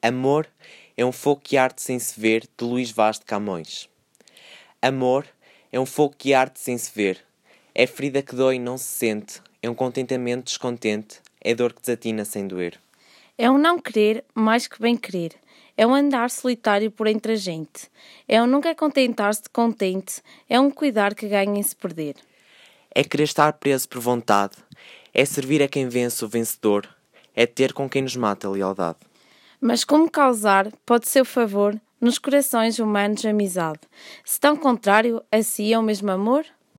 Amor é um fogo que arde sem se ver, de Luís Vaz de Camões. Amor é um fogo que arde sem se ver. É ferida que dói e não se sente. É um contentamento descontente. É dor que desatina sem doer. É um não querer mais que bem querer. É um andar solitário por entre a gente. É um nunca contentar-se de contente. É um cuidar que ganha em se perder. É querer estar preso por vontade. É servir a quem vence o vencedor. É ter com quem nos mata a lealdade. Mas como causar, pode ser o favor, nos corações humanos amizade, se tão contrário a si é o mesmo amor?